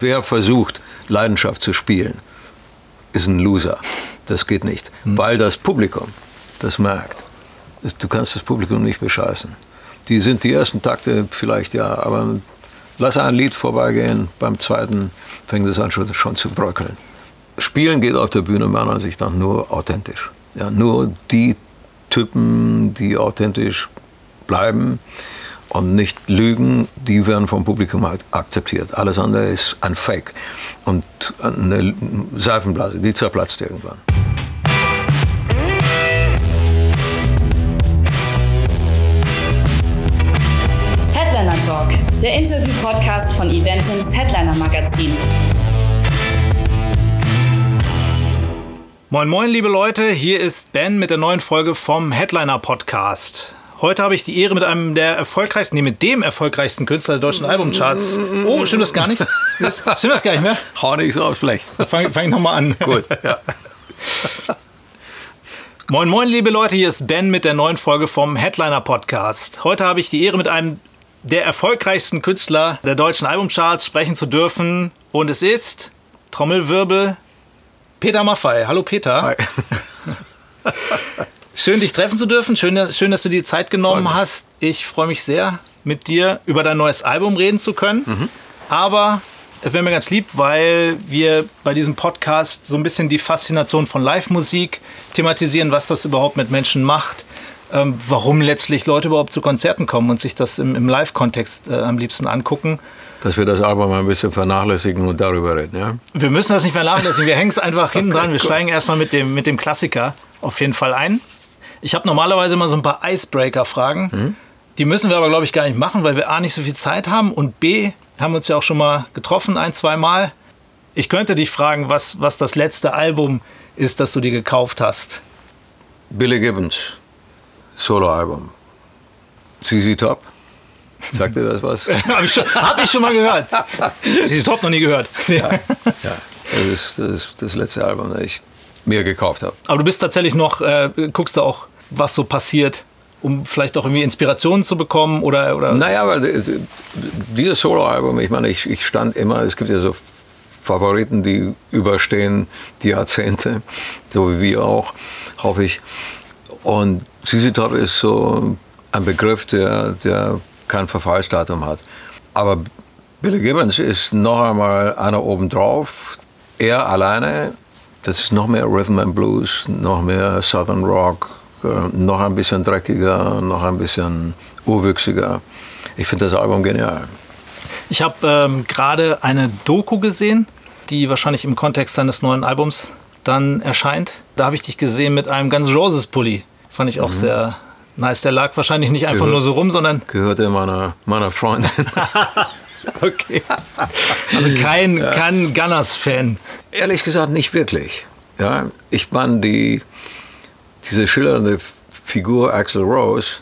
Wer versucht, Leidenschaft zu spielen, ist ein Loser. Das geht nicht, mhm. weil das Publikum das merkt. Du kannst das Publikum nicht bescheißen. Die sind die ersten Takte vielleicht ja, aber lass ein Lied vorbeigehen, beim zweiten fängt es an schon, schon zu bröckeln. Spielen geht auf der Bühne meiner Ansicht nach nur authentisch. Ja, nur die Typen, die authentisch bleiben und nicht lügen, die werden vom Publikum halt akzeptiert. Alles andere ist ein Fake und eine Seifenblase, die zerplatzt irgendwann. Headliner Talk, der Interview-Podcast von Eventings Headliner Magazin. Moin moin liebe Leute, hier ist Ben mit der neuen Folge vom Headliner Podcast. Heute habe ich die Ehre mit einem der erfolgreichsten, nee, mit dem erfolgreichsten Künstler der deutschen Albumcharts. Oh, stimmt das gar nicht? Stimmt das gar nicht mehr? Hau nicht so aufs Blech. Fang, fang nochmal an. Gut, ja. Moin, moin, liebe Leute, hier ist Ben mit der neuen Folge vom Headliner Podcast. Heute habe ich die Ehre, mit einem der erfolgreichsten Künstler der deutschen Albumcharts sprechen zu dürfen. Und es ist, Trommelwirbel, Peter Maffei. Hallo Peter. Hi. Schön, dich treffen zu dürfen. Schön, schön dass du dir Zeit genommen hast. Ich freue mich sehr, mit dir über dein neues Album reden zu können. Mhm. Aber es wäre mir ganz lieb, weil wir bei diesem Podcast so ein bisschen die Faszination von Live-Musik thematisieren, was das überhaupt mit Menschen macht, ähm, warum letztlich Leute überhaupt zu Konzerten kommen und sich das im, im Live-Kontext äh, am liebsten angucken. Dass wir das Album mal ein bisschen vernachlässigen und darüber reden, ja? Wir müssen das nicht vernachlässigen, wir hängen es einfach hinten dran. Wir steigen erstmal mit dem, mit dem Klassiker auf jeden Fall ein. Ich habe normalerweise immer so ein paar Icebreaker-Fragen. Mhm. Die müssen wir aber, glaube ich, gar nicht machen, weil wir A, nicht so viel Zeit haben und B, haben uns ja auch schon mal getroffen, ein, zwei Mal. Ich könnte dich fragen, was, was das letzte Album ist, das du dir gekauft hast. Billy Gibbons, Soloalbum. CZ Top. Sagt dir das was? Habe ich, hab ich, schon mal gehört. CZ Top noch nie gehört. ja, ja. Das, ist, das ist das letzte Album, das ich mir gekauft habe. Aber du bist tatsächlich noch, äh, guckst du auch, was so passiert, um vielleicht auch irgendwie Inspirationen zu bekommen oder, oder? Naja, aber dieses Soloalbum, ich meine, ich, ich stand immer, es gibt ja so Favoriten, die überstehen die Jahrzehnte, so wie wir auch, hoffe ich. Und CC Top ist so ein Begriff, der, der kein Verfallsdatum hat. Aber Billy Gibbons ist noch einmal einer obendrauf. Er alleine das ist noch mehr Rhythm and Blues, noch mehr Southern Rock, äh, noch ein bisschen dreckiger, noch ein bisschen urwüchsiger. Ich finde das Album genial. Ich habe ähm, gerade eine Doku gesehen, die wahrscheinlich im Kontext seines neuen Albums dann erscheint. Da habe ich dich gesehen mit einem ganz Roses Pulli. Fand ich auch mhm. sehr nice. Der lag wahrscheinlich nicht einfach Gehör, nur so rum, sondern. Gehörte meiner, meiner Freundin. okay. Also kein, kein Gunners-Fan. Ehrlich gesagt nicht wirklich. Ja, ich meine, die, diese schillernde Figur Axel Rose,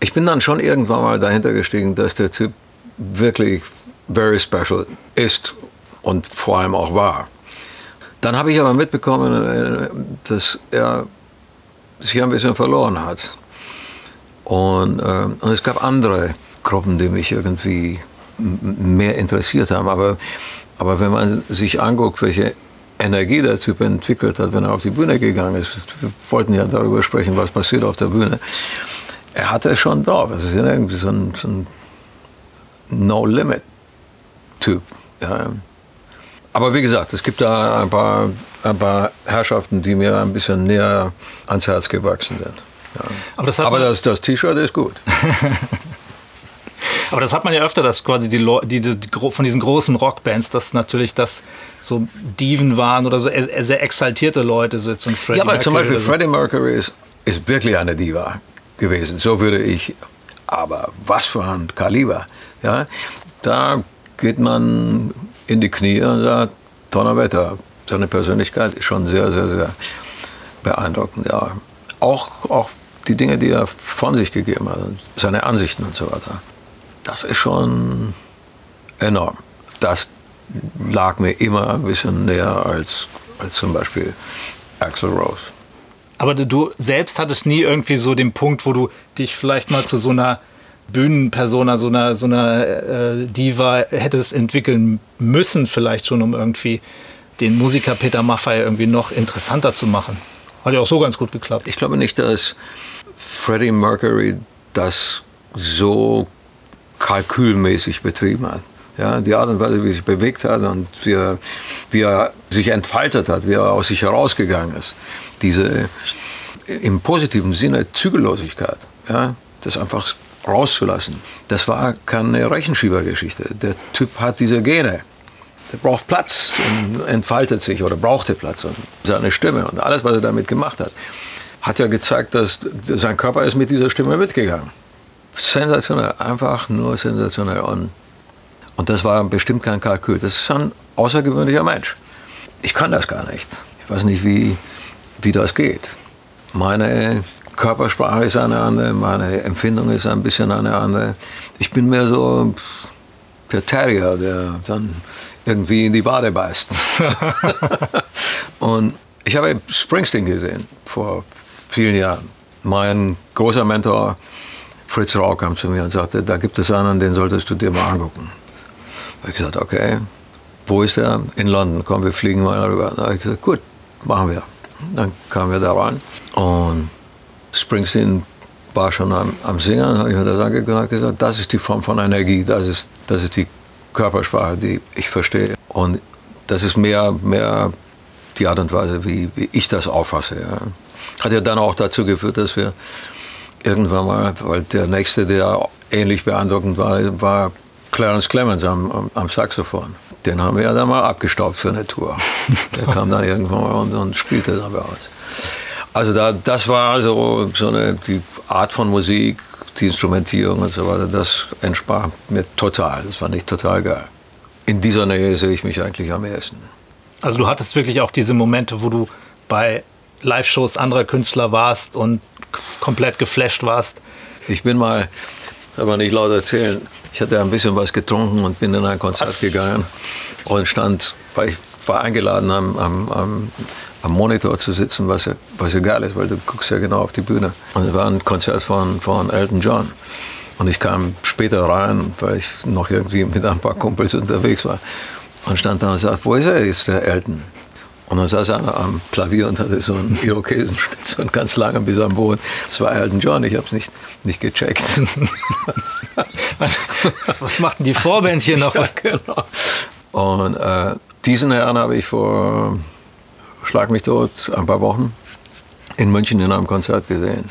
ich bin dann schon irgendwann mal dahinter gestiegen, dass der Typ wirklich very special ist und vor allem auch war. Dann habe ich aber mitbekommen, äh, dass er sich ein bisschen verloren hat. Und, äh, und es gab andere Gruppen, die mich irgendwie mehr interessiert haben. Aber, aber wenn man sich anguckt, welche Energie der Typ entwickelt hat, wenn er auf die Bühne gegangen ist, wir wollten ja darüber sprechen, was passiert auf der Bühne. Er hatte es schon drauf. Es ist ja irgendwie so ein, so ein No-Limit-Typ. Ja. Aber wie gesagt, es gibt da ein paar, ein paar Herrschaften, die mir ein bisschen näher ans Herz gewachsen sind. Ja. Aber das, das, das T-Shirt ist gut. Aber das hat man ja öfter, dass quasi die, die, von diesen großen Rockbands, dass natürlich das so Diven waren oder so sehr exaltierte Leute sitzen. Ja, aber Mercury zum Beispiel so. Freddie Mercury ist, ist wirklich eine Diva gewesen. So würde ich. Aber was für ein Kaliber. Ja, da geht man in die Knie und sagt, Donnerwetter. Seine Persönlichkeit ist schon sehr, sehr, sehr beeindruckend. Ja. Auch, auch die Dinge, die er von sich gegeben hat, seine Ansichten und so weiter das ist schon enorm. Das lag mir immer ein bisschen näher als, als zum Beispiel Axel Rose. Aber du selbst hattest nie irgendwie so den Punkt, wo du dich vielleicht mal zu so einer Bühnenpersona, so einer, so einer äh, Diva hätte es entwickeln müssen, vielleicht schon, um irgendwie den Musiker Peter Maffay irgendwie noch interessanter zu machen. Hat ja auch so ganz gut geklappt. Ich glaube nicht, dass Freddie Mercury das so kalkülmäßig betrieben hat. Ja, die Art und Weise, wie er sich bewegt hat und wie er, wie er sich entfaltet hat, wie er aus sich herausgegangen ist. Diese im positiven Sinne Zügellosigkeit, ja, das einfach rauszulassen. Das war keine Rechenschiebergeschichte. Der Typ hat diese Gene. Der braucht Platz und entfaltet sich oder brauchte Platz und seine Stimme und alles, was er damit gemacht hat, hat ja gezeigt, dass sein Körper ist mit dieser Stimme mitgegangen. Sensationell, einfach nur sensationell. Und, und das war bestimmt kein Kalkül. Das ist ein außergewöhnlicher Mensch. Ich kann das gar nicht. Ich weiß nicht, wie, wie das geht. Meine Körpersprache ist eine andere, meine Empfindung ist ein bisschen eine andere. Ich bin mehr so der Terrier, der dann irgendwie in die Wade beißt. und ich habe Springsteen gesehen vor vielen Jahren. Mein großer Mentor Fritz Rau kam zu mir und sagte, da gibt es einen, den solltest du dir mal angucken. Da habe ich gesagt, okay, wo ist er? In London, komm, wir fliegen mal rüber. Da habe ich gesagt, gut, machen wir. Dann kamen wir da rein und Springsteen war schon am, am Singen, habe ich mir das angeguckt und gesagt, das ist die Form von Energie, das ist, das ist die Körpersprache, die ich verstehe. Und das ist mehr, mehr die Art und Weise, wie, wie ich das auffasse. Ja. Hat ja dann auch dazu geführt, dass wir irgendwann mal, weil der nächste, der ähnlich beeindruckend war, war Clarence Clemens am, am, am Saxophon. Den haben wir ja dann mal abgestaubt für eine Tour. Der kam dann irgendwann mal und, und spielte dann bei uns. Also da, das war so, so eine, die Art von Musik, die Instrumentierung und so weiter, das entsprach mir total. Das fand ich total geil. In dieser Nähe sehe ich mich eigentlich am ehesten. Also du hattest wirklich auch diese Momente, wo du bei Live-Shows anderer Künstler warst und komplett geflasht warst. Ich bin mal, aber nicht laut erzählen, ich hatte ein bisschen was getrunken und bin in ein Konzert was? gegangen und stand, weil ich war eingeladen am, am, am, am, Monitor zu sitzen, was ja, was geil ist, weil du guckst ja genau auf die Bühne. Und es war ein Konzert von, von Elton John. Und ich kam später rein, weil ich noch irgendwie mit ein paar Kumpels unterwegs war. Und stand da und sagte, wo ist er, ist der Elton? Und dann saß einer am Klavier und hatte so einen Irokesenschnitt, so einen ganz langen bis am Boden. Das war Elton John, ich habe es nicht, nicht gecheckt. Was machten die Vorband hier noch? Ja, genau. Und äh, diesen Herrn habe ich vor, schlag mich tot, ein paar Wochen in München in einem Konzert gesehen.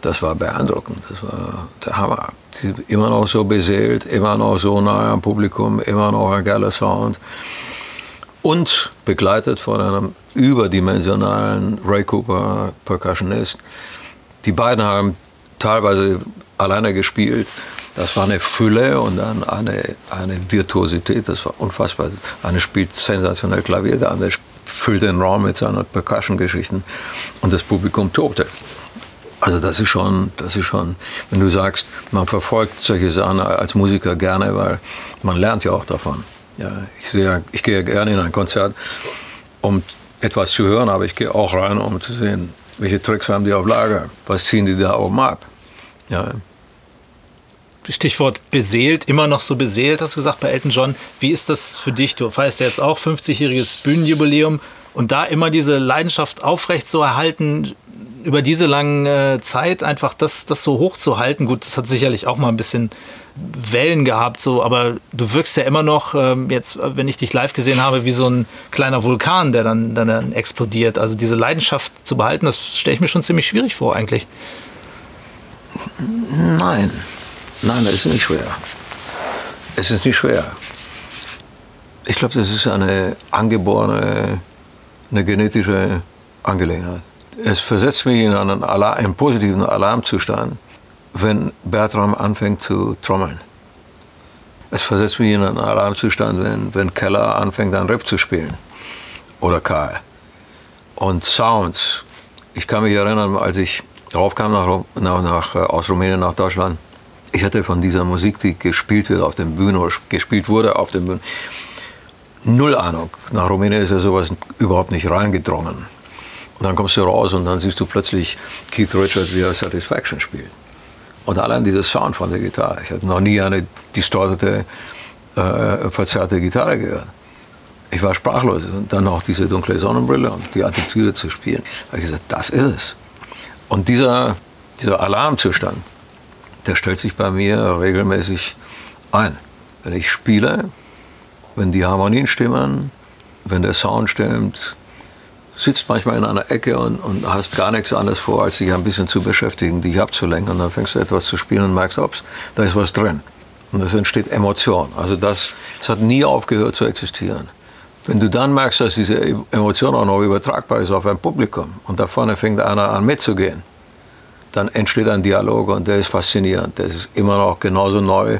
Das war beeindruckend, das war der Hammer. Immer noch so beseelt, immer noch so nah am Publikum, immer noch ein geiler Sound und begleitet von einem überdimensionalen Ray Cooper Percussionist. Die beiden haben teilweise alleine gespielt. Das war eine Fülle und dann eine, eine Virtuosität, das war unfassbar. Eine spielt sensationell Klavier, der andere füllt den Raum mit seinen Percussion-Geschichten und das Publikum tobte. Also das ist schon, das ist schon, wenn du sagst, man verfolgt solche Sachen als Musiker gerne, weil man lernt ja auch davon. Ja, ich, sehe, ich gehe gerne in ein Konzert, um etwas zu hören, aber ich gehe auch rein, um zu sehen, welche Tricks haben die auf Lager, was ziehen die da oben ab. Ja. Stichwort beseelt, immer noch so beseelt, hast du gesagt bei Elton John. Wie ist das für dich? Du feierst ja jetzt auch 50-jähriges Bühnenjubiläum und da immer diese Leidenschaft aufrecht zu erhalten, über diese lange Zeit einfach das, das so hoch zu halten. Gut, das hat sicherlich auch mal ein bisschen Wellen gehabt, so, aber du wirkst ja immer noch, ähm, jetzt, wenn ich dich live gesehen habe, wie so ein kleiner Vulkan, der dann, dann, dann explodiert. Also diese Leidenschaft zu behalten, das stelle ich mir schon ziemlich schwierig vor, eigentlich. Nein, nein, das ist nicht schwer. Es ist nicht schwer. Ich glaube, das ist eine angeborene, eine genetische Angelegenheit. Es versetzt mich in einen, Alarm, einen positiven Alarmzustand wenn Bertram anfängt zu trommeln. Es versetzt mich in einen Alarmzustand, wenn, wenn Keller anfängt, ein Riff zu spielen. Oder Karl. Und Sounds. Ich kann mich erinnern, als ich raufkam nach, nach, nach, äh, aus Rumänien nach Deutschland, ich hatte von dieser Musik, die gespielt wird auf den Bühnen oder gespielt wurde auf den Bühnen, null Ahnung. Nach Rumänien ist ja sowas überhaupt nicht reingedrungen. Und dann kommst du raus und dann siehst du plötzlich Keith Richards, wie er Satisfaction spielt. Und allein dieser Sound von der Gitarre. Ich hatte noch nie eine distortete, äh, verzerrte Gitarre gehört. Ich war sprachlos. Und dann noch diese dunkle Sonnenbrille und die Attitüde zu spielen. Da habe ich gesagt, das ist es. Und dieser, dieser Alarmzustand, der stellt sich bei mir regelmäßig ein. Wenn ich spiele, wenn die Harmonien stimmen, wenn der Sound stimmt, sitzt manchmal in einer Ecke und, und hast gar nichts anderes vor, als dich ein bisschen zu beschäftigen, dich abzulenken. Und dann fängst du etwas zu spielen und merkst, ups, da ist was drin. Und es entsteht Emotion. Also das, das hat nie aufgehört zu existieren. Wenn du dann merkst, dass diese Emotion auch noch übertragbar ist auf ein Publikum und da vorne fängt einer an mitzugehen, dann entsteht ein Dialog und der ist faszinierend. Der ist immer noch genauso neu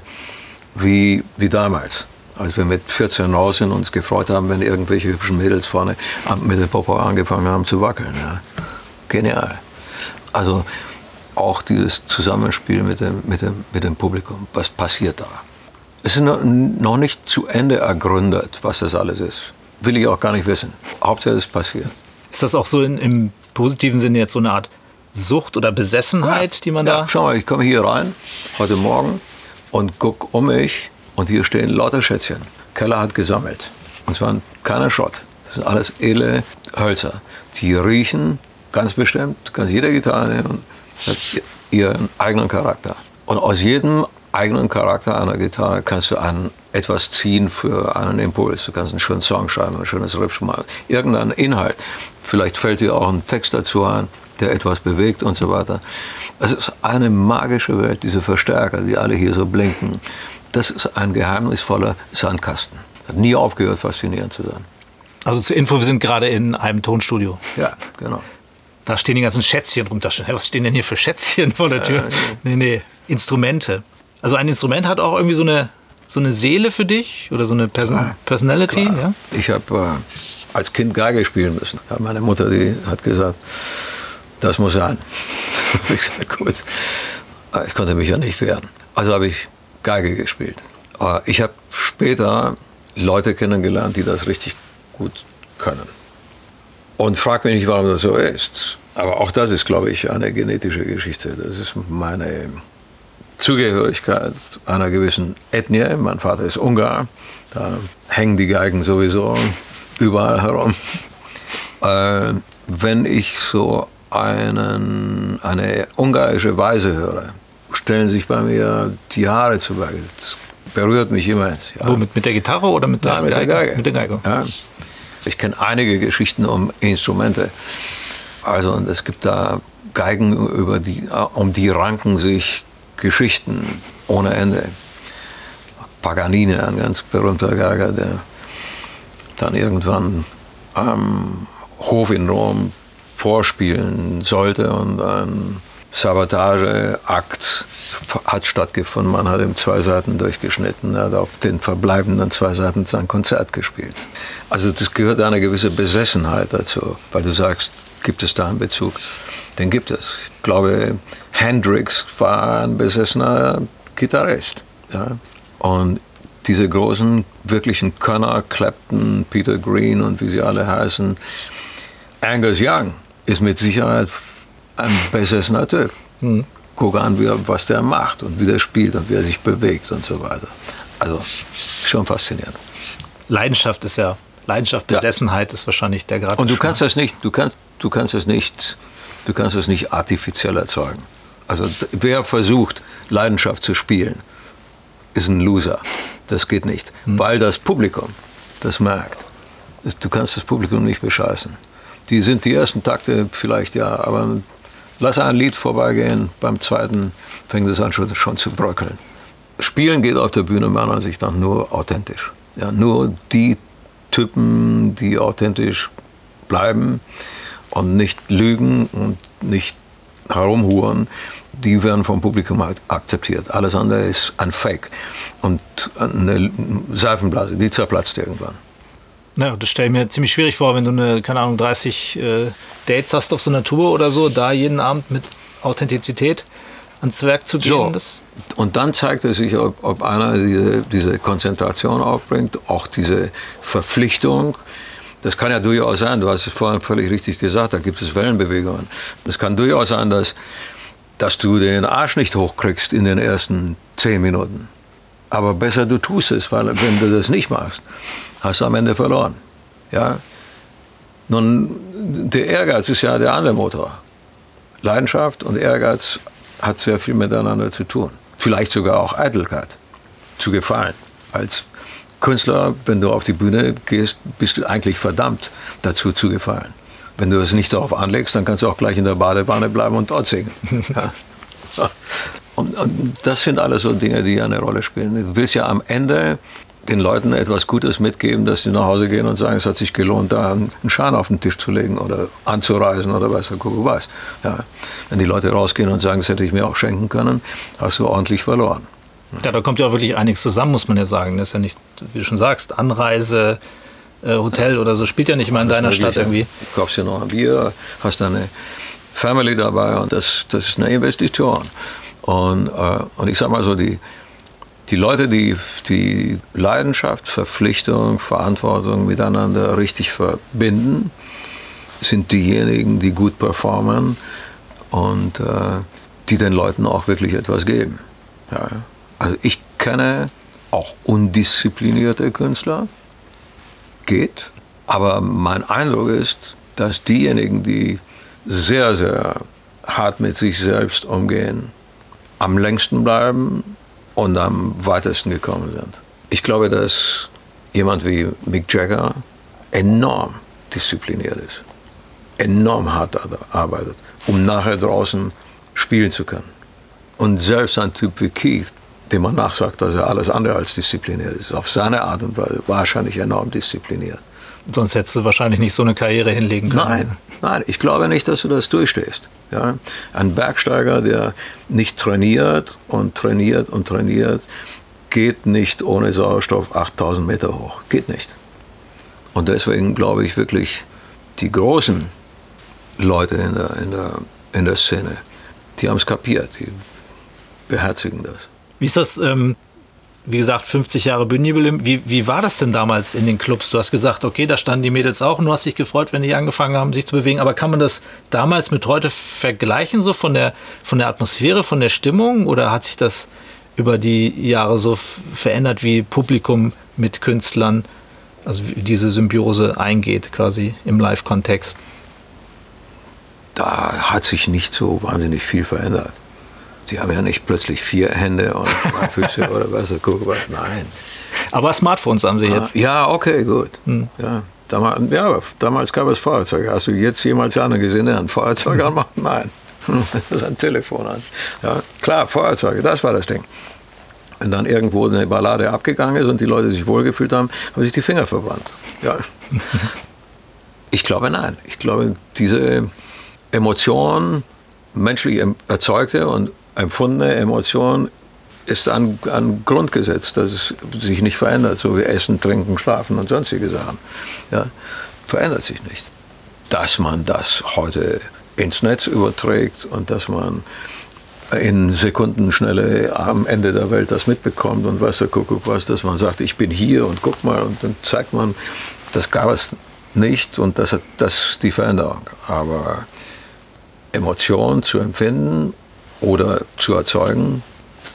wie, wie damals als wir mit 14 raus sind, uns gefreut haben, wenn irgendwelche hübschen Mädels vorne mit dem Popo angefangen haben zu wackeln. Ja. Genial. Also auch dieses Zusammenspiel mit dem, mit, dem, mit dem Publikum. Was passiert da? Es ist noch nicht zu Ende ergründet, was das alles ist. Will ich auch gar nicht wissen. Hauptsache es passiert. Ist das auch so in, im positiven Sinne jetzt so eine Art Sucht oder Besessenheit, ja. die man ja, da... Schau mal, ich komme hier rein, heute Morgen, und gucke um mich und hier stehen lauter Schätzchen. Keller hat gesammelt. Und zwar keiner Schrott. Das sind alles edle Hölzer. Die riechen ganz bestimmt, du kannst jede Gitarre nehmen hat ihren eigenen Charakter. Und aus jedem eigenen Charakter einer Gitarre kannst du einen, etwas ziehen für einen Impuls. Du kannst einen schönen Song schreiben, ein schönes Riff machen, irgendeinen Inhalt. Vielleicht fällt dir auch ein Text dazu ein, der etwas bewegt und so weiter. Es ist eine magische Welt, diese Verstärker, die alle hier so blinken das ist ein geheimnisvoller Sandkasten. Hat nie aufgehört, faszinierend zu sein. Also zur Info, wir sind gerade in einem Tonstudio. Ja, genau. Da stehen die ganzen Schätzchen rum. Was stehen denn hier für Schätzchen vor der Tür? Äh, nee, nee, Instrumente. Also ein Instrument hat auch irgendwie so eine, so eine Seele für dich oder so eine Person Klar. Personality. Ja? Ich habe äh, als Kind Geige spielen müssen. Meine Mutter die hat gesagt, das muss sein. ich sage, gut. Ich konnte mich ja nicht wehren. Also habe ich Geige gespielt. Ich habe später Leute kennengelernt, die das richtig gut können. Und frag mich nicht, warum das so ist. Aber auch das ist, glaube ich, eine genetische Geschichte. Das ist meine Zugehörigkeit einer gewissen Ethnie. Mein Vater ist Ungar. Da hängen die Geigen sowieso überall herum. Äh, wenn ich so einen, eine ungarische Weise höre, stellen sich bei mir die Haare zu Berge. Das berührt mich immer. Ja. Wo, mit, der Gitarre oder mit der, Nein, mit Geige? der Geige? Mit der Geige. Ja. Ich kenne einige Geschichten um Instrumente. Also und es gibt da Geigen, über die, um die ranken sich Geschichten ohne Ende. Paganini, ein ganz berühmter Geiger, der dann irgendwann am Hof in Rom vorspielen sollte und ein Sabotageakt hat stattgefunden. Man hat ihm zwei Seiten durchgeschnitten, er hat auf den verbleibenden zwei Seiten sein Konzert gespielt. Also das gehört eine gewisse Besessenheit dazu, weil du sagst, gibt es da einen Bezug? Den gibt es. Ich glaube, Hendrix war ein besessener Gitarrist. Ja? Und diese großen, wirklichen Könner, Clapton, Peter Green und wie sie alle heißen, Angus Young ist mit Sicherheit ein besessener Typ. Mhm. Guck an, wie, was der macht und wie der spielt und wie er sich bewegt und so weiter. Also schon faszinierend. Leidenschaft ist ja, Leidenschaft, Besessenheit ja. ist wahrscheinlich der Grad. Und du kannst das nicht, du kannst, du kannst es nicht, du kannst es nicht artifiziell erzeugen. Also wer versucht, Leidenschaft zu spielen, ist ein Loser. Das geht nicht. Mhm. Weil das Publikum das merkt. Du kannst das Publikum nicht bescheißen. Die sind die ersten Takte vielleicht ja, aber Lass ein Lied vorbeigehen, beim zweiten fängt es an schon, schon zu bröckeln. Spielen geht auf der Bühne meiner Ansicht nach nur authentisch. Ja, nur die Typen, die authentisch bleiben und nicht lügen und nicht herumhuren, die werden vom Publikum akzeptiert. Alles andere ist ein Fake und eine Seifenblase, die zerplatzt irgendwann. Ja, das stelle ich mir ziemlich schwierig vor, wenn du eine, keine Ahnung, 30 äh, Dates hast auf so einer Tour oder so, da jeden Abend mit Authentizität ans Werk zu gehen. So, und dann zeigt es sich, ob, ob einer diese, diese Konzentration aufbringt, auch diese Verpflichtung. Das kann ja durchaus sein, du hast es vorhin völlig richtig gesagt, da gibt es Wellenbewegungen. Es kann durchaus sein, dass dass du den Arsch nicht hochkriegst in den ersten zehn Minuten. Aber besser du tust es, weil wenn du das nicht machst, hast du am Ende verloren. Ja? Nun, der Ehrgeiz ist ja der andere Motor. Leidenschaft und Ehrgeiz hat sehr viel miteinander zu tun. Vielleicht sogar auch Eitelkeit, zu gefallen. Als Künstler, wenn du auf die Bühne gehst, bist du eigentlich verdammt dazu zu gefallen. Wenn du es nicht darauf anlegst, dann kannst du auch gleich in der Badewanne bleiben und dort singen. Ja. Und, und, das sind alles so Dinge, die eine Rolle spielen. Du willst ja am Ende den Leuten etwas Gutes mitgeben, dass sie nach Hause gehen und sagen, es hat sich gelohnt, da einen Schein auf den Tisch zu legen oder anzureisen oder was der Kuckuck weiß. Ja. Wenn die Leute rausgehen und sagen, das hätte ich mir auch schenken können, hast du ordentlich verloren. Ja, da kommt ja auch wirklich einiges zusammen, muss man ja sagen. Das ist ja nicht, wie du schon sagst, Anreise, äh, Hotel oder so spielt ja nicht immer in deiner Stadt irgendwie. Du kaufst ja noch ein Bier, hast deine Family dabei und das, das ist eine Investition. Und, äh, und ich sag mal so, die, die Leute, die die Leidenschaft, Verpflichtung, Verantwortung miteinander richtig verbinden, sind diejenigen, die gut performen und äh, die den Leuten auch wirklich etwas geben. Ja. Also ich kenne auch undisziplinierte Künstler, geht. Aber mein Eindruck ist, dass diejenigen, die sehr, sehr hart mit sich selbst umgehen, am längsten bleiben und am weitesten gekommen sind. Ich glaube, dass jemand wie Mick Jagger enorm diszipliniert ist, enorm hart arbeitet, um nachher draußen spielen zu können. Und selbst ein Typ wie Keith, dem man nachsagt, dass er alles andere als diszipliniert ist. Auf seine Art und Weise wahrscheinlich enorm diszipliniert. Sonst hättest du wahrscheinlich nicht so eine Karriere hinlegen können. Nein, nein, ich glaube nicht, dass du das durchstehst. Ja? Ein Bergsteiger, der nicht trainiert und trainiert und trainiert, geht nicht ohne Sauerstoff 8000 Meter hoch. Geht nicht. Und deswegen glaube ich wirklich, die großen Leute in der, in der, in der Szene, die haben es kapiert, die beherzigen das. Wie ist das, ähm, wie gesagt, 50 Jahre Bühnenjubiläum. Wie, wie war das denn damals in den Clubs? Du hast gesagt, okay, da standen die Mädels auch und du hast dich gefreut, wenn die angefangen haben, sich zu bewegen. Aber kann man das damals mit heute vergleichen, so von der, von der Atmosphäre, von der Stimmung? Oder hat sich das über die Jahre so verändert, wie Publikum mit Künstlern, also wie diese Symbiose eingeht, quasi im Live-Kontext? Da hat sich nicht so wahnsinnig viel verändert. Sie haben ja nicht plötzlich vier Hände und zwei Füße oder was, guck mal, nein. Aber Smartphones haben Sie jetzt. Ja, okay, gut. Hm. Ja, damals, ja, damals gab es Feuerzeuge. Hast du jetzt jemals einer gesehen, der ein Feuerzeug anmacht? Nein. Das ist ein Telefon an. Ja, klar, Feuerzeuge, das war das Ding. Wenn dann irgendwo eine Ballade abgegangen ist und die Leute sich wohlgefühlt haben, haben sich die Finger verbrannt. Ja. Ich glaube, nein. Ich glaube, diese Emotion, menschlich erzeugte und empfundene Emotion ist ein, ein Grundgesetz, dass es sich nicht verändert, so wie Essen, Trinken, Schlafen und sonstige Sachen. Ja, verändert sich nicht. Dass man das heute ins Netz überträgt und dass man in Sekundenschnelle am Ende der Welt das mitbekommt und weiß der Kuckuck was, dass man sagt, ich bin hier und guck mal und dann zeigt man, das gab es nicht und das, das ist die Veränderung. Aber Emotionen zu empfinden oder zu erzeugen,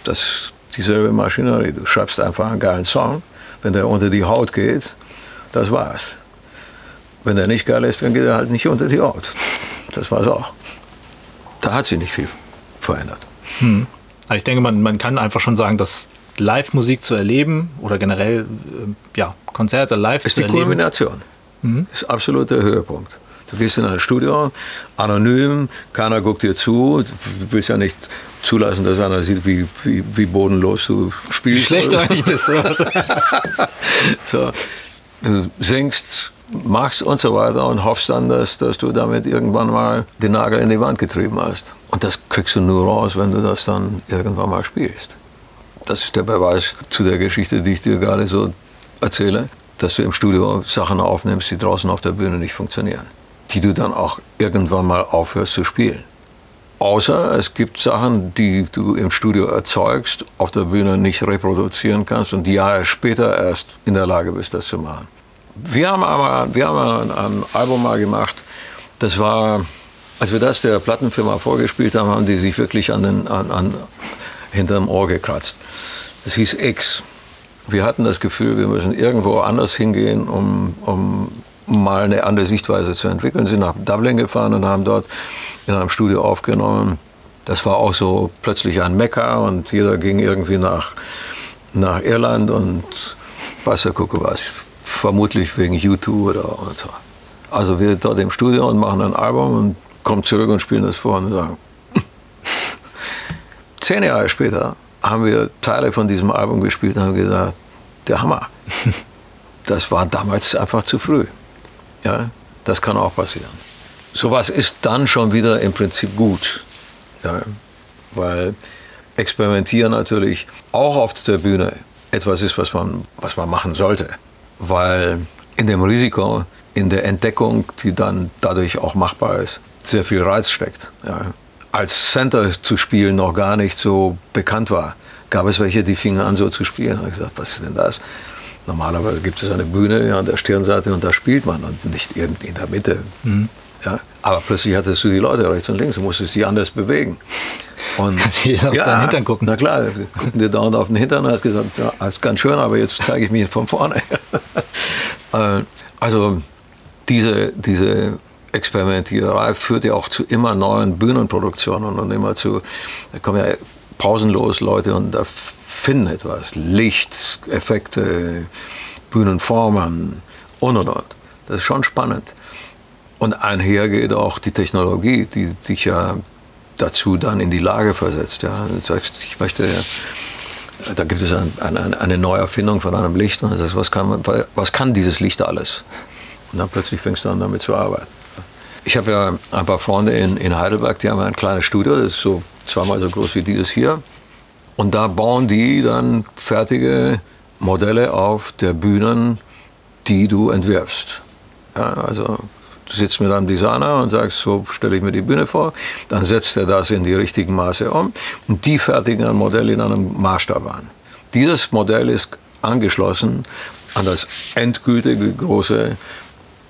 das ist dieselbe Maschinerie. Du schreibst einfach einen geilen Song, wenn der unter die Haut geht, das war's. Wenn der nicht geil ist, dann geht er halt nicht unter die Haut. Das war's auch. Da hat sich nicht viel verändert. Hm. Also ich denke, man, man kann einfach schon sagen, dass Live-Musik zu erleben oder generell äh, ja, Konzerte live ist zu erleben. Ist die Kulmination. Mhm. ist absolut der Höhepunkt. Du gehst in ein Studio, anonym, keiner guckt dir zu, du willst ja nicht zulassen, dass einer sieht, wie, wie, wie bodenlos du spielst. Schlecht eigentlich bist. so, du singst, machst und so weiter und hoffst dann, dass, dass du damit irgendwann mal den Nagel in die Wand getrieben hast. Und das kriegst du nur raus, wenn du das dann irgendwann mal spielst. Das ist der Beweis zu der Geschichte, die ich dir gerade so erzähle, dass du im Studio Sachen aufnimmst, die draußen auf der Bühne nicht funktionieren die du dann auch irgendwann mal aufhörst zu spielen. Außer es gibt Sachen, die du im Studio erzeugst, auf der Bühne nicht reproduzieren kannst und die Jahre später erst in der Lage bist, das zu machen. Wir haben aber wir haben ein, Album mal gemacht, das war als wir das der Plattenfirma vorgespielt haben, haben die sich wirklich an den, an, an, hinterm Ohr gekratzt. Das hieß X. Wir hatten das Gefühl, wir müssen irgendwo anders hingehen, um, um mal eine andere Sichtweise zu entwickeln. Sind nach Dublin gefahren und haben dort in einem Studio aufgenommen. Das war auch so plötzlich ein Mekka und jeder ging irgendwie nach, nach Irland und weiß der Kuckuck was. Vermutlich wegen U2 oder, oder so. Also wir dort im Studio und machen ein Album und kommen zurück und spielen das vor und sagen. Zehn Jahre später haben wir Teile von diesem Album gespielt und haben gesagt, der Hammer. Das war damals einfach zu früh. Ja, das kann auch passieren. Sowas ist dann schon wieder im Prinzip gut. Ja, weil experimentieren natürlich auch auf der Bühne etwas ist, was man, was man machen sollte. Weil in dem Risiko, in der Entdeckung, die dann dadurch auch machbar ist, sehr viel Reiz steckt. Ja. Als Center zu spielen noch gar nicht so bekannt war, gab es welche, die fingen an so zu spielen. Habe ich gesagt, was ist denn das? Normalerweise gibt es eine Bühne an der Stirnseite und da spielt man und nicht irgendwie in der Mitte. Mhm. Ja. Aber plötzlich hattest du die Leute rechts und links und musstest sie anders bewegen. Und die auf ja, deinen Hintern gucken. Na klar, gucken dir dauernd auf den Hintern und hast gesagt, ja, ist ganz schön, aber jetzt zeige ich mich von vorne. Äh, also diese, diese Experimentiererei führt ja auch zu immer neuen Bühnenproduktionen und immer zu, da kommen ja pausenlos Leute und da finden etwas. Licht, Effekte, Bühnenformen und und und. Das ist schon spannend. Und einher geht auch die Technologie, die dich ja dazu dann in die Lage versetzt. Ja. Du sagst, ich möchte, da gibt es ein, ein, eine Neuerfindung von einem Licht und du sagst, was kann, was kann dieses Licht alles? Und dann plötzlich fängst du an, damit zu arbeiten. Ich habe ja ein paar Freunde in, in Heidelberg, die haben ein kleines Studio, das ist so zweimal so groß wie dieses hier. Und da bauen die dann fertige Modelle auf der Bühnen, die du entwirfst. Ja, also du sitzt mit einem Designer und sagst, so stelle ich mir die Bühne vor, dann setzt er das in die richtigen Maße um und die fertigen ein Modell in einem Maßstab an. Dieses Modell ist angeschlossen an das endgültige große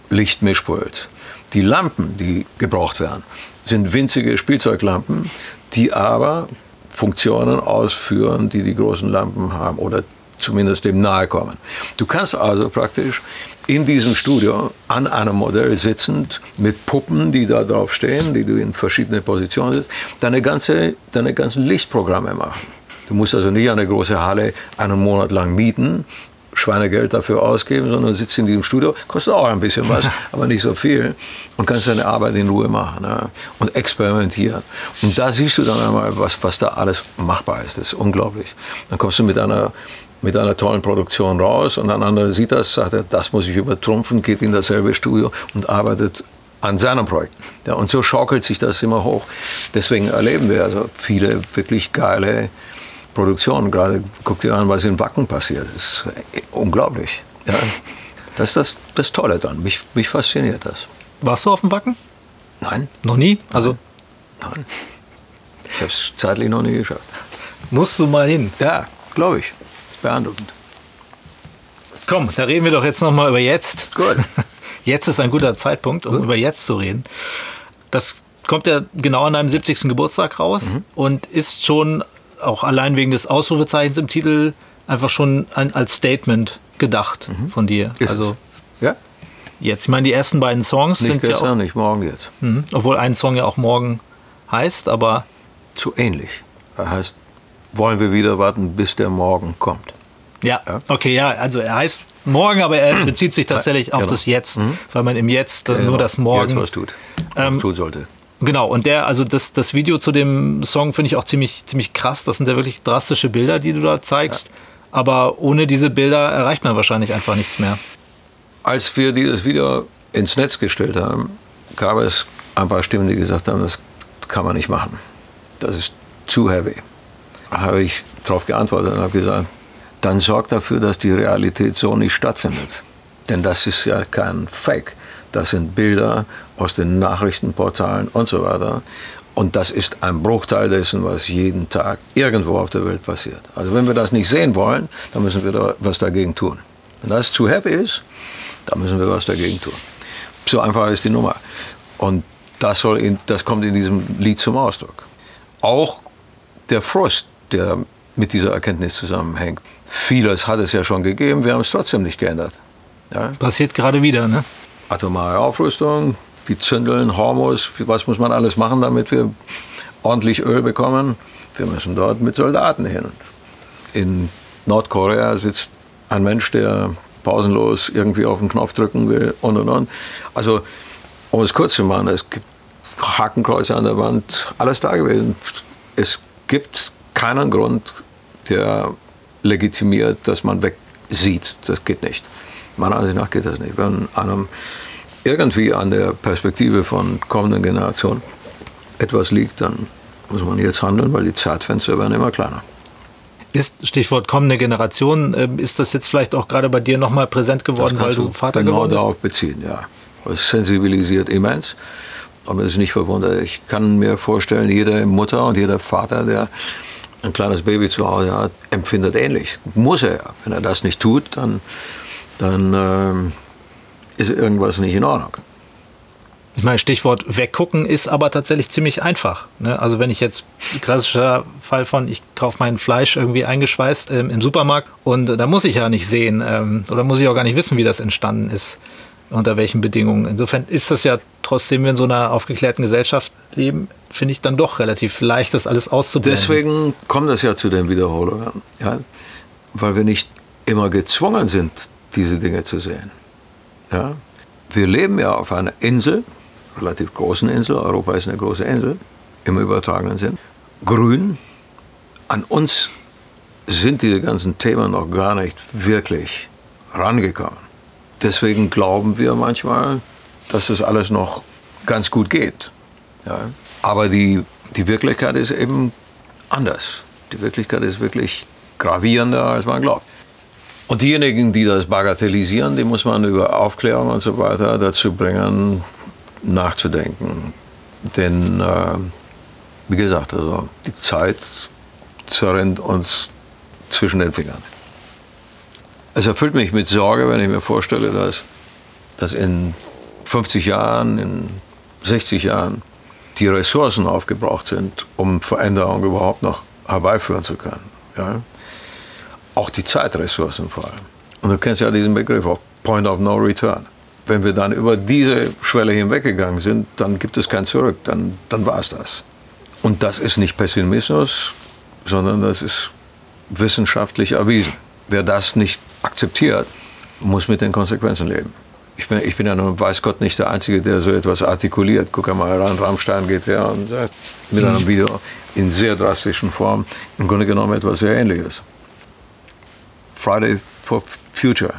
Lichtmischpult. Die Lampen, die gebraucht werden, sind winzige Spielzeuglampen, die aber Funktionen ausführen, die die großen Lampen haben oder zumindest dem nahe kommen. Du kannst also praktisch in diesem Studio an einem Modell sitzend mit Puppen, die da drauf stehen, die du in verschiedene Positionen setzt, deine, ganze, deine ganzen Lichtprogramme machen. Du musst also nicht eine große Halle einen Monat lang mieten, Schweinegeld dafür ausgeben, sondern sitzt in diesem Studio, kostet auch ein bisschen was, aber nicht so viel und kannst deine Arbeit in Ruhe machen ja, und experimentieren. Und da siehst du dann einmal, was, was da alles machbar ist. Das ist unglaublich. Dann kommst du mit einer mit einer tollen Produktion raus und ein anderer sieht das, sagt er, das muss ich übertrumpfen, geht in dasselbe Studio und arbeitet an seinem Projekt. Ja, und so schaukelt sich das immer hoch. Deswegen erleben wir also viele wirklich geile Produktion. Gerade guck dir an, was in Wacken passiert. Das ist unglaublich. Ja. Das ist das, das Tolle dann. Mich, mich fasziniert das. Warst du auf dem Wacken? Nein. Noch nie? Also Nein. Ich habe es zeitlich noch nie geschafft. Musst du mal hin? Ja, glaube ich. Ist beeindruckend. Komm, da reden wir doch jetzt noch mal über jetzt. Gut. Jetzt ist ein guter Zeitpunkt, um Gut. über jetzt zu reden. Das kommt ja genau an deinem 70. Geburtstag raus mhm. und ist schon auch allein wegen des Ausrufezeichens im Titel einfach schon ein, als Statement gedacht mhm. von dir. Ist also ja. Jetzt, ich meine, die ersten beiden Songs nicht sind gestern, ja auch, nicht morgen jetzt. Mh, obwohl ein Song ja auch morgen heißt, aber zu ähnlich. Er heißt, wollen wir wieder warten, bis der Morgen kommt. Ja, ja. okay, ja, also er heißt morgen, aber er bezieht sich tatsächlich ja, auf genau. das Jetzt, mhm. weil man im Jetzt genau. nur das Morgen Jetzt was tut, ähm, tun sollte. Genau, und der, also das, das Video zu dem Song finde ich auch ziemlich, ziemlich krass. Das sind ja wirklich drastische Bilder, die du da zeigst. Ja. Aber ohne diese Bilder erreicht man wahrscheinlich einfach nichts mehr. Als wir dieses Video ins Netz gestellt haben, gab es ein paar Stimmen, die gesagt haben, das kann man nicht machen. Das ist zu heavy. Da habe ich darauf geantwortet und habe gesagt, dann sorgt dafür, dass die Realität so nicht stattfindet. Denn das ist ja kein Fake. Das sind Bilder aus den Nachrichtenportalen und so weiter. Und das ist ein Bruchteil dessen, was jeden Tag irgendwo auf der Welt passiert. Also wenn wir das nicht sehen wollen, dann müssen wir da was dagegen tun. Wenn das zu happy ist, dann müssen wir was dagegen tun. So einfach ist die Nummer. Und das, soll in, das kommt in diesem Lied zum Ausdruck. Auch der Frust, der mit dieser Erkenntnis zusammenhängt. Vieles hat es ja schon gegeben, wir haben es trotzdem nicht geändert. Ja? Passiert gerade wieder, ne? Atomare Aufrüstung, die zündeln, Hormus, was muss man alles machen, damit wir ordentlich Öl bekommen? Wir müssen dort mit Soldaten hin. In Nordkorea sitzt ein Mensch, der pausenlos irgendwie auf den Knopf drücken will und und und. Also, um es kurz zu machen, es gibt Hakenkreuze an der Wand, alles da gewesen. Es gibt keinen Grund, der legitimiert, dass man wegsieht. Das geht nicht. Meiner Ansicht nach geht das nicht. Wenn einem irgendwie an der Perspektive von kommenden Generationen etwas liegt, dann muss man jetzt handeln, weil die Zeitfenster werden immer kleiner. Ist Stichwort kommende Generation, ähm, ist das jetzt vielleicht auch gerade bei dir nochmal präsent geworden, weil du Vater genau geworden bist? darauf beziehen, ja. Es sensibilisiert immens. Aber es ist nicht verwundert. Ich kann mir vorstellen, jede Mutter und jeder Vater, der ein kleines Baby zu Hause hat, empfindet ähnlich. Muss er. Wenn er das nicht tut, dann, dann ähm, ist irgendwas nicht in Ordnung. Ich meine, Stichwort weggucken ist aber tatsächlich ziemlich einfach. Ne? Also wenn ich jetzt, klassischer Fall von, ich kaufe mein Fleisch irgendwie eingeschweißt ähm, im Supermarkt und äh, da muss ich ja nicht sehen ähm, oder muss ich auch gar nicht wissen, wie das entstanden ist, unter welchen Bedingungen. Insofern ist das ja trotzdem, wenn wir in so einer aufgeklärten Gesellschaft leben, finde ich dann doch relativ leicht, das alles auszublenden. Deswegen kommt es ja zu den Wiederholungen, ja? weil wir nicht immer gezwungen sind, diese Dinge zu sehen. Ja? Wir leben ja auf einer Insel, relativ großen Insel, Europa ist eine große Insel, im übertragenen Sinn, grün. An uns sind diese ganzen Themen noch gar nicht wirklich rangekommen. Deswegen glauben wir manchmal, dass das alles noch ganz gut geht. Ja. Aber die, die Wirklichkeit ist eben anders. Die Wirklichkeit ist wirklich gravierender, als man glaubt. Und diejenigen, die das bagatellisieren, die muss man über Aufklärung und so weiter dazu bringen, nachzudenken. Denn, äh, wie gesagt, also die Zeit zerrennt uns zwischen den Fingern. Es erfüllt mich mit Sorge, wenn ich mir vorstelle, dass, dass in 50 Jahren, in 60 Jahren die Ressourcen aufgebraucht sind, um Veränderungen überhaupt noch herbeiführen zu können. Ja? Auch die Zeitressourcen vor allem. Und du kennst ja diesen Begriff auch Point of No Return. Wenn wir dann über diese Schwelle hinweggegangen sind, dann gibt es kein Zurück, dann, dann war es das. Und das ist nicht Pessimismus, sondern das ist wissenschaftlich erwiesen. Wer das nicht akzeptiert, muss mit den Konsequenzen leben. Ich bin, ich bin ja nun, weiß Gott, nicht der Einzige, der so etwas artikuliert. Guck mal ran, Rammstein geht her und sagt mit einem Video in sehr drastischen Form im Grunde genommen etwas sehr Ähnliches. Friday for Future.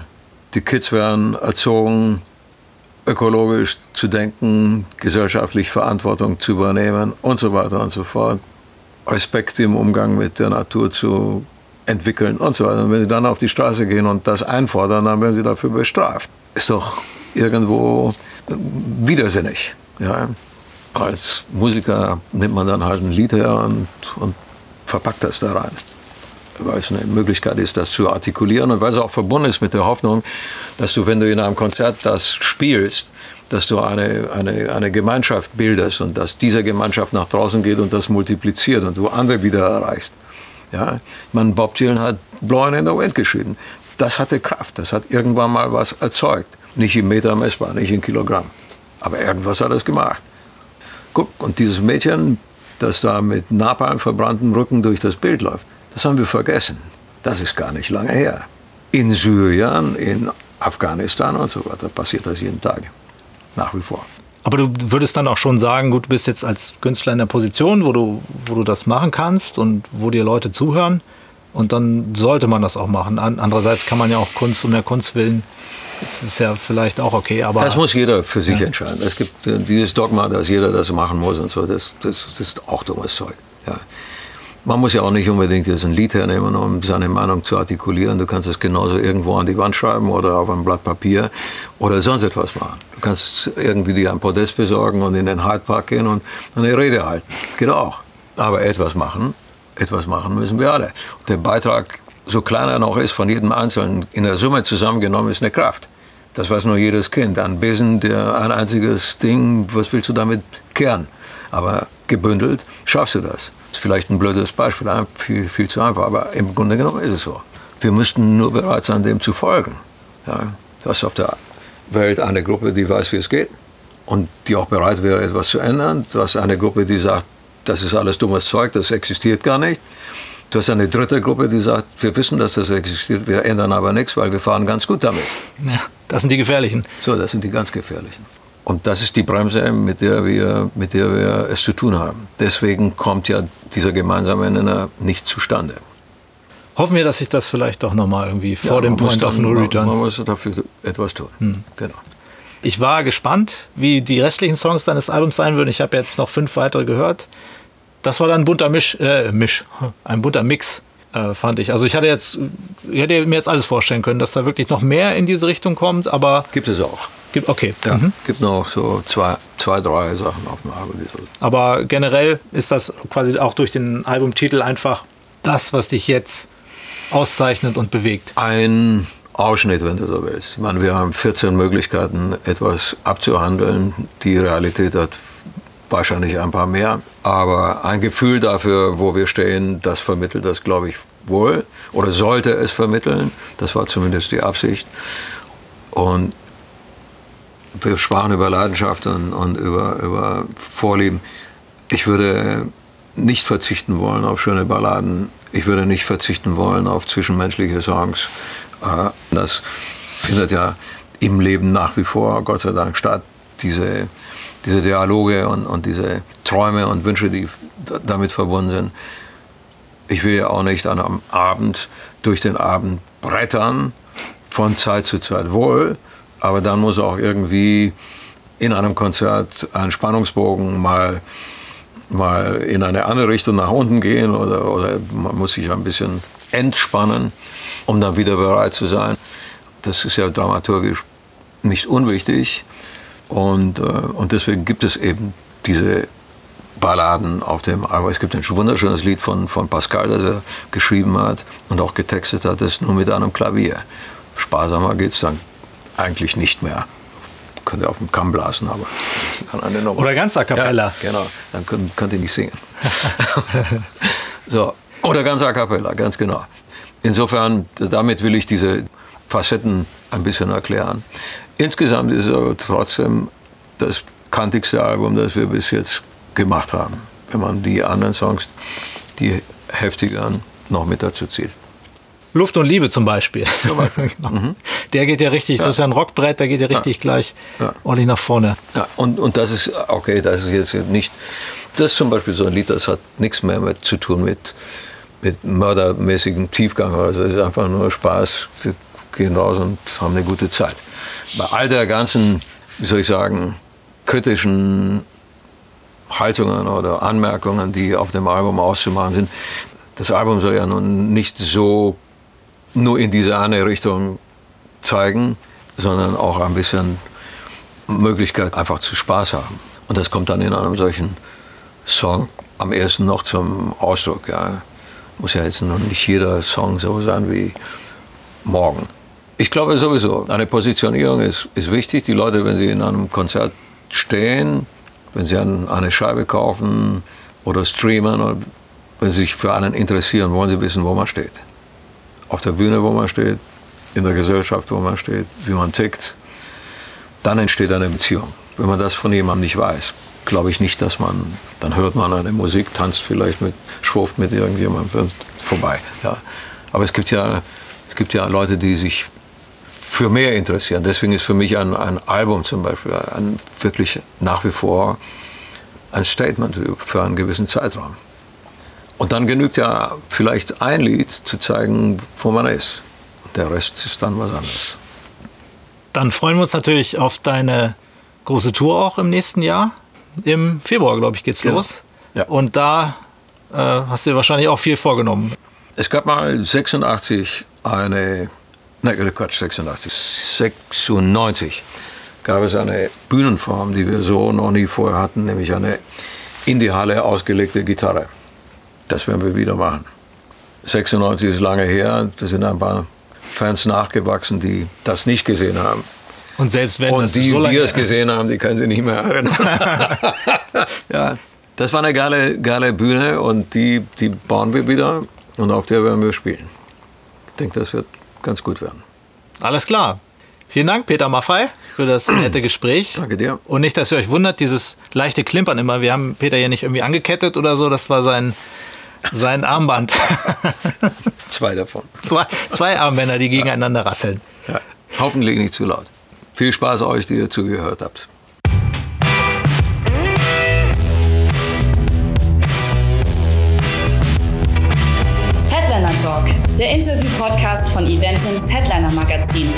Die Kids werden erzogen, ökologisch zu denken, gesellschaftlich Verantwortung zu übernehmen und so weiter und so fort. Respekt im Umgang mit der Natur zu entwickeln und so weiter. Und wenn sie dann auf die Straße gehen und das einfordern, dann werden sie dafür bestraft. Ist doch irgendwo widersinnig. Ja? Als Musiker nimmt man dann halt ein Lied her und, und verpackt das da rein weil es eine Möglichkeit ist, das zu artikulieren und weil es auch verbunden ist mit der Hoffnung, dass du, wenn du in einem Konzert das spielst, dass du eine, eine, eine Gemeinschaft bildest und dass diese Gemeinschaft nach draußen geht und das multipliziert und du andere wieder erreichst. Ja, man, Bob Dylan hat Blowing in the Wind geschrieben. Das hatte Kraft, das hat irgendwann mal was erzeugt. Nicht im Meter messbar, nicht in Kilogramm. Aber irgendwas hat es gemacht. Guck, und dieses Mädchen, das da mit Napalm verbranntem Rücken durch das Bild läuft, das haben wir vergessen. Das ist gar nicht lange her. In Syrien, in Afghanistan und so weiter passiert das jeden Tag. Nach wie vor. Aber du würdest dann auch schon sagen, gut, du bist jetzt als Künstler in der Position, wo du, wo du das machen kannst und wo dir Leute zuhören. Und dann sollte man das auch machen. Andererseits kann man ja auch Kunst um der Kunst willen. Das ist ja vielleicht auch okay. Aber das muss jeder für sich ja. entscheiden. Es gibt äh, dieses Dogma, dass jeder das machen muss und so. Das, das, das ist auch dummes Zeug. Ja. Man muss ja auch nicht unbedingt jetzt ein Lied hernehmen, um seine Meinung zu artikulieren. Du kannst es genauso irgendwo an die Wand schreiben oder auf ein Blatt Papier oder sonst etwas machen. Du kannst irgendwie dir ein Podest besorgen und in den Hyde Park gehen und eine Rede halten. Geht auch. Aber etwas machen, etwas machen müssen wir alle. Der Beitrag, so klein er noch ist, von jedem Einzelnen in der Summe zusammengenommen, ist eine Kraft. Das weiß nur jedes Kind. Ein Besen, der ein einziges Ding, was willst du damit kehren? Aber gebündelt schaffst du das. Ist vielleicht ein blödes Beispiel, viel, viel zu einfach, aber im Grunde genommen ist es so. Wir müssten nur bereit sein, dem zu folgen. Ja, du hast auf der Welt eine Gruppe, die weiß, wie es geht und die auch bereit wäre, etwas zu ändern. Du hast eine Gruppe, die sagt, das ist alles dummes Zeug, das existiert gar nicht. Du hast eine dritte Gruppe, die sagt, wir wissen, dass das existiert, wir ändern aber nichts, weil wir fahren ganz gut damit. Ja, das sind die gefährlichen. So, das sind die ganz gefährlichen. Und das ist die Bremse, mit der wir, mit der wir es zu tun haben. Deswegen kommt ja dieser gemeinsame Nenner nicht zustande. Hoffen wir, dass sich das vielleicht doch nochmal irgendwie vor ja, dem Point of No Return. Man muss dafür etwas tun. Hm. Genau. Ich war gespannt, wie die restlichen Songs deines Albums sein würden. Ich habe jetzt noch fünf weitere gehört. Das war dann ein bunter Misch, äh, Misch, ein bunter Mix, äh, fand ich. Also ich hatte jetzt, ich hätte mir jetzt alles vorstellen können, dass da wirklich noch mehr in diese Richtung kommt, aber. Gibt es auch. Gibt, okay. Ja, mhm. gibt noch so zwei, zwei, drei Sachen auf dem Album. Aber generell ist das quasi auch durch den Albumtitel einfach das, was dich jetzt auszeichnet und bewegt. Ein Ausschnitt, wenn du so willst. Ich meine, wir haben 14 Möglichkeiten, etwas abzuhandeln. Die Realität hat wahrscheinlich ein paar mehr. Aber ein Gefühl dafür, wo wir stehen, das vermittelt das, glaube ich, wohl. Oder sollte es vermitteln. Das war zumindest die Absicht. Und wir sprachen über Leidenschaft und, und über, über Vorlieben. Ich würde nicht verzichten wollen auf schöne Balladen. Ich würde nicht verzichten wollen auf zwischenmenschliche Songs. Äh, das findet ja im Leben nach wie vor, Gott sei Dank, statt. Diese, diese Dialoge und, und diese Träume und Wünsche, die damit verbunden sind. Ich will ja auch nicht an einem Abend durch den Abend brettern, von Zeit zu Zeit wohl, aber dann muss auch irgendwie in einem Konzert ein Spannungsbogen mal, mal in eine andere Richtung nach unten gehen oder, oder man muss sich ein bisschen entspannen, um dann wieder bereit zu sein. Das ist ja dramaturgisch nicht unwichtig. Und, äh, und deswegen gibt es eben diese Balladen auf dem Album. Es gibt ein wunderschönes Lied von, von Pascal, das er geschrieben hat und auch getextet hat, das ist nur mit einem Klavier. Sparsamer geht es dann eigentlich nicht mehr. Könnte auf dem Kamm blasen, aber Oder ganz a cappella. Ja, genau, dann könnt, könnt ihr nicht singen. so, oder ganz a cappella, ganz genau. Insofern, damit will ich diese Facetten ein bisschen erklären. Insgesamt ist es aber trotzdem das kantigste Album, das wir bis jetzt gemacht haben, wenn man die anderen Songs, die heftigeren, noch mit dazu zieht. Luft und Liebe zum Beispiel. Zum Beispiel. genau. mhm. Der geht ja richtig, ja. das ist ja ein Rockbrett, der geht ja richtig ja. gleich ja. ordentlich nach vorne. Ja, und, und das ist, okay, das ist jetzt nicht, das ist zum Beispiel so ein Lied, das hat nichts mehr mit, zu tun mit mit mördermäßigem Tiefgang. Also es ist einfach nur Spaß. Wir gehen raus und haben eine gute Zeit. Bei all der ganzen, wie soll ich sagen, kritischen Haltungen oder Anmerkungen, die auf dem Album auszumachen sind, das Album soll ja nun nicht so nur in diese eine Richtung zeigen, sondern auch ein bisschen Möglichkeit einfach zu Spaß haben. Und das kommt dann in einem solchen Song am ersten noch zum Ausdruck. Ja muss ja jetzt noch nicht jeder Song so sein wie morgen. Ich glaube sowieso, eine Positionierung ist, ist wichtig. Die Leute, wenn sie in einem Konzert stehen, wenn sie eine Scheibe kaufen oder streamen, oder wenn sie sich für einen interessieren, wollen sie wissen, wo man steht. Auf der Bühne, wo man steht, in der Gesellschaft, wo man steht, wie man tickt. Dann entsteht eine Beziehung. Wenn man das von jemandem nicht weiß, glaube ich nicht, dass man, dann hört man eine Musik, tanzt vielleicht mit, schwurft mit irgendjemandem vorbei. Ja. Aber es gibt ja, es gibt ja Leute, die sich für mehr interessieren. Deswegen ist für mich ein, ein Album zum Beispiel ein, wirklich nach wie vor ein Statement für einen gewissen Zeitraum. Und dann genügt ja vielleicht ein Lied zu zeigen, wo man ist. Der Rest ist dann was anderes. Dann freuen wir uns natürlich auf deine große Tour auch im nächsten Jahr im Februar, glaube ich, geht's genau. los. Ja. Und da äh, hast du dir wahrscheinlich auch viel vorgenommen. Es gab mal 86 eine, nein, Quatsch, 86, 96 gab es eine Bühnenform, die wir so noch nie vorher hatten, nämlich eine in die Halle ausgelegte Gitarre. Das werden wir wieder machen. 96 ist lange her, da sind ein paar Fans nachgewachsen, die das nicht gesehen haben. Und selbst wenn Und die, so die es gesehen haben, die können sich nicht mehr erinnern. ja, das war eine geile, geile Bühne und die, die bauen wir wieder und auf der werden wir spielen. Ich denke, das wird ganz gut werden. Alles klar. Vielen Dank, Peter Maffei, für das nette Gespräch. Danke dir. Und nicht, dass ihr euch wundert, dieses leichte Klimpern immer. Wir haben Peter hier nicht irgendwie angekettet oder so. Das war sein, sein Armband. Zwei davon. Zwei, zwei Armbänder, die gegeneinander rasseln. Ja. Hoffentlich nicht zu laut. Viel Spaß euch, die ihr zugehört habt. Der Interview-Podcast von Eventums Headliner Magazin.